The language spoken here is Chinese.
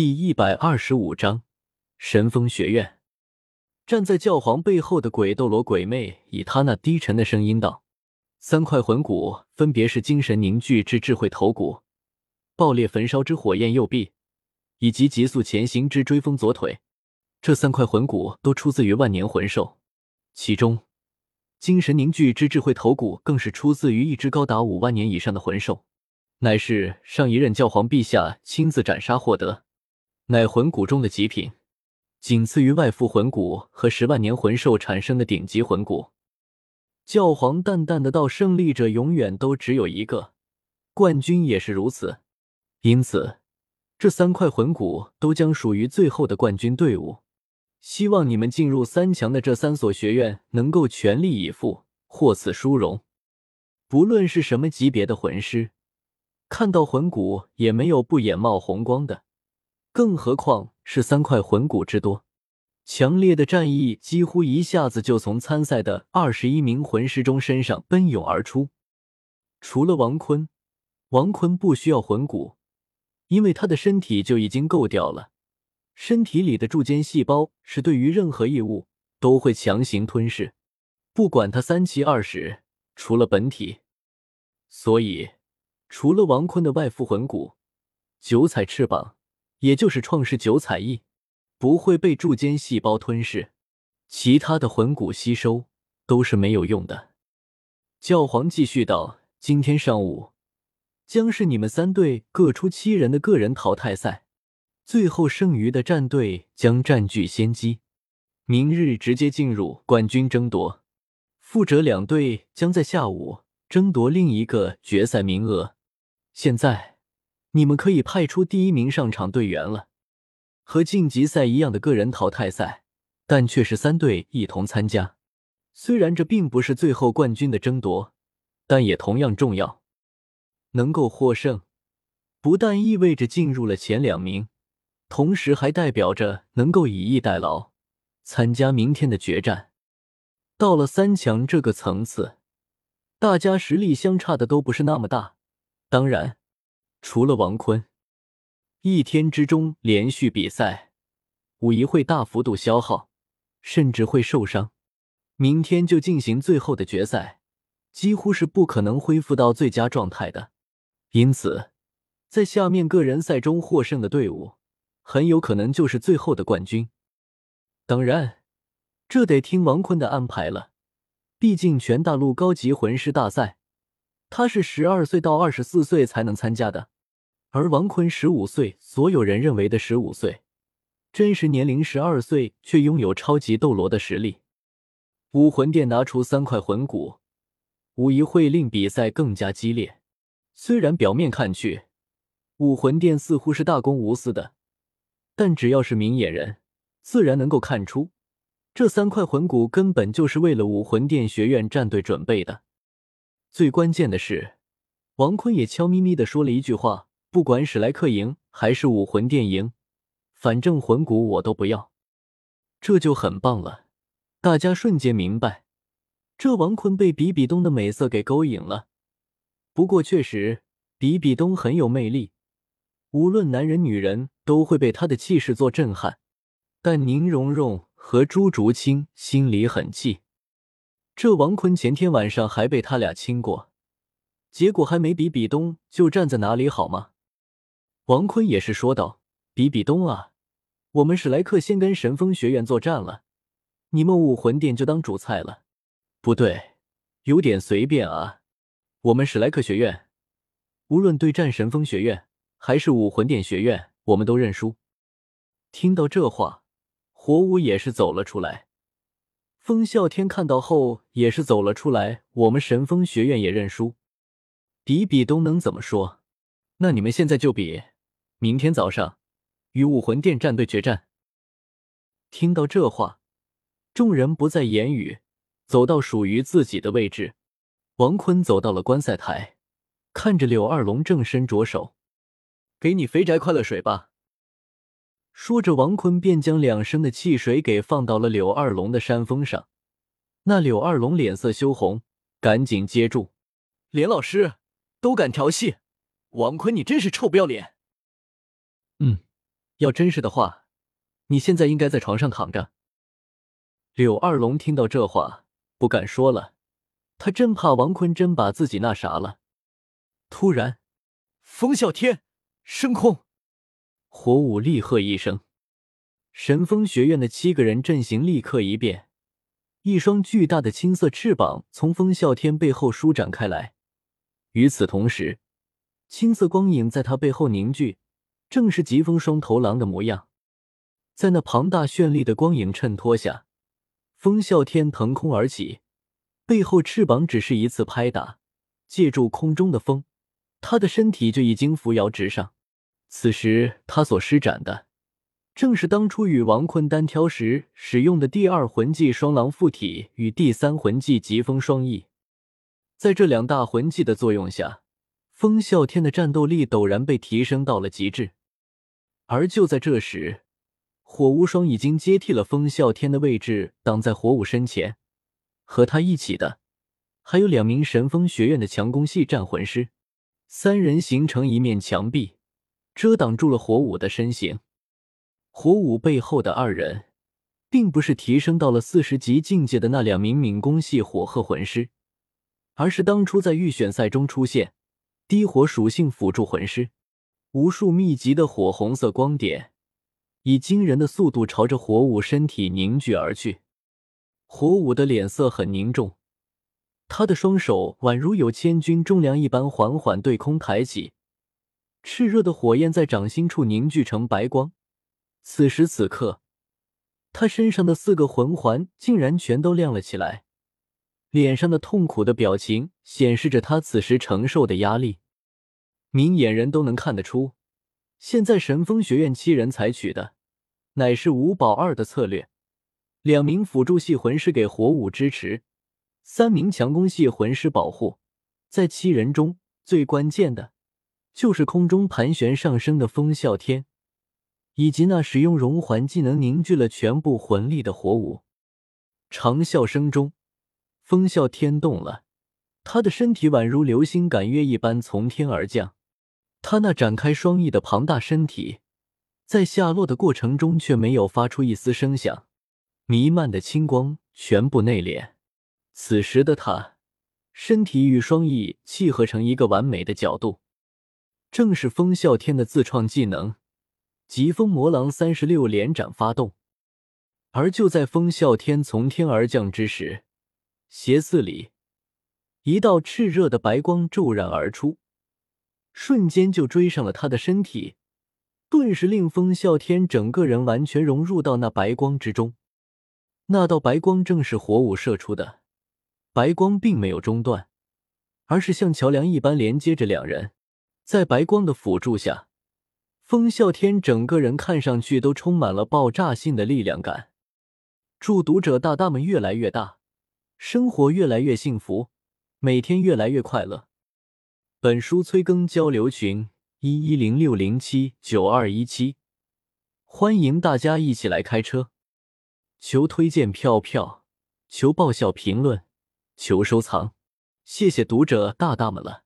第一百二十五章神风学院。站在教皇背后的鬼斗罗鬼魅以他那低沉的声音道：“三块魂骨分别是精神凝聚之智慧头骨、爆裂焚烧之火焰右臂，以及急速前行之追风左腿。这三块魂骨都出自于万年魂兽，其中精神凝聚之智慧头骨更是出自于一只高达五万年以上的魂兽，乃是上一任教皇陛下亲自斩杀获得。”乃魂骨中的极品，仅次于外附魂骨和十万年魂兽产生的顶级魂骨。教皇淡淡的道：“胜利者永远都只有一个，冠军也是如此。因此，这三块魂骨都将属于最后的冠军队伍。希望你们进入三强的这三所学院能够全力以赴，获此殊荣。不论是什么级别的魂师，看到魂骨也没有不眼冒红光的。”更何况是三块魂骨之多，强烈的战意几乎一下子就从参赛的二十一名魂师中身上奔涌而出。除了王坤，王坤不需要魂骨，因为他的身体就已经够掉了。身体里的柱间细胞是对于任何异物都会强行吞噬，不管他三七二十，除了本体。所以，除了王坤的外附魂骨，九彩翅膀。也就是创世九彩翼不会被柱间细胞吞噬，其他的魂骨吸收都是没有用的。教皇继续道：“今天上午将是你们三队各出七人的个人淘汰赛，最后剩余的战队将占据先机。明日直接进入冠军争夺，负者两队将在下午争夺另一个决赛名额。现在。”你们可以派出第一名上场队员了，和晋级赛一样的个人淘汰赛，但却是三队一同参加。虽然这并不是最后冠军的争夺，但也同样重要。能够获胜，不但意味着进入了前两名，同时还代表着能够以逸待劳，参加明天的决战。到了三强这个层次，大家实力相差的都不是那么大，当然。除了王坤，一天之中连续比赛，武仪会大幅度消耗，甚至会受伤。明天就进行最后的决赛，几乎是不可能恢复到最佳状态的。因此，在下面个人赛中获胜的队伍，很有可能就是最后的冠军。当然，这得听王坤的安排了。毕竟全大陆高级魂师大赛。他是十二岁到二十四岁才能参加的，而王坤十五岁，所有人认为的十五岁，真实年龄十二岁，却拥有超级斗罗的实力。武魂殿拿出三块魂骨，无疑会令比赛更加激烈。虽然表面看去，武魂殿似乎是大公无私的，但只要是明眼人，自然能够看出，这三块魂骨根本就是为了武魂殿学院战队准备的。最关键的是，王坤也悄咪咪的说了一句话：“不管史莱克赢还是武魂殿赢，反正魂骨我都不要。”这就很棒了。大家瞬间明白，这王坤被比比东的美色给勾引了。不过确实，比比东很有魅力，无论男人女人都会被他的气势做震撼。但宁荣荣和朱竹清心里很气。这王坤前天晚上还被他俩亲过，结果还没比比东就站在哪里好吗？王坤也是说道：“比比东啊，我们史莱克先跟神风学院作战了，你们武魂殿就当主菜了。不对，有点随便啊。我们史莱克学院，无论对战神风学院还是武魂殿学院，我们都认输。”听到这话，火舞也是走了出来。风啸天看到后也是走了出来。我们神风学院也认输，比比东能怎么说？那你们现在就比，明天早上与武魂殿战队决战。听到这话，众人不再言语，走到属于自己的位置。王坤走到了观赛台，看着柳二龙正身着手，给你肥宅快乐水吧。说着，王坤便将两升的汽水给放到了柳二龙的山峰上。那柳二龙脸色羞红，赶紧接住。连老师都敢调戏王坤，你真是臭不要脸！嗯，要真是的话，你现在应该在床上躺着。柳二龙听到这话，不敢说了，他真怕王坤真把自己那啥了。突然，风啸天，升空！火舞厉喝一声，神风学院的七个人阵型立刻一变，一双巨大的青色翅膀从风啸天背后舒展开来。与此同时，青色光影在他背后凝聚，正是疾风双头狼的模样。在那庞大绚丽的光影衬托下，风啸天腾空而起，背后翅膀只是一次拍打，借助空中的风，他的身体就已经扶摇直上。此时他所施展的，正是当初与王坤单挑时使用的第二魂技双狼附体与第三魂技疾风双翼。在这两大魂技的作用下，风啸天的战斗力陡然被提升到了极致。而就在这时，火无双已经接替了风啸天的位置，挡在火舞身前。和他一起的，还有两名神风学院的强攻系战魂师，三人形成一面墙壁，遮挡住了火舞的身形。火舞背后的二人，并不是提升到了四十级境界的那两名敏攻系火鹤魂师。而是当初在预选赛中出现低火属性辅助魂师，无数密集的火红色光点以惊人的速度朝着火舞身体凝聚而去。火舞的脸色很凝重，他的双手宛如有千钧重量一般缓缓对空抬起，炽热的火焰在掌心处凝聚成白光。此时此刻，他身上的四个魂环竟然全都亮了起来。脸上的痛苦的表情显示着他此时承受的压力，明眼人都能看得出，现在神风学院七人采取的乃是五保二的策略，两名辅助系魂师给火舞支持，三名强攻系魂师保护，在七人中最关键的就是空中盘旋上升的风啸天，以及那使用熔环技能凝聚了全部魂力的火舞，长啸声中。风啸天动了，他的身体宛如流星赶月一般从天而降。他那展开双翼的庞大身体，在下落的过程中却没有发出一丝声响，弥漫的青光全部内敛。此时的他，身体与双翼契合成一个完美的角度，正是风啸天的自创技能——疾风魔狼三十六连斩发动。而就在风啸天从天而降之时，斜刺里，一道炽热的白光骤然而出，瞬间就追上了他的身体，顿时令风啸天整个人完全融入到那白光之中。那道白光正是火舞射出的，白光并没有中断，而是像桥梁一般连接着两人。在白光的辅助下，风啸天整个人看上去都充满了爆炸性的力量感。祝读者大大们越来越大。生活越来越幸福，每天越来越快乐。本书催更交流群：一一零六零七九二一七，欢迎大家一起来开车。求推荐票票，求爆笑评论，求收藏，谢谢读者大大们了。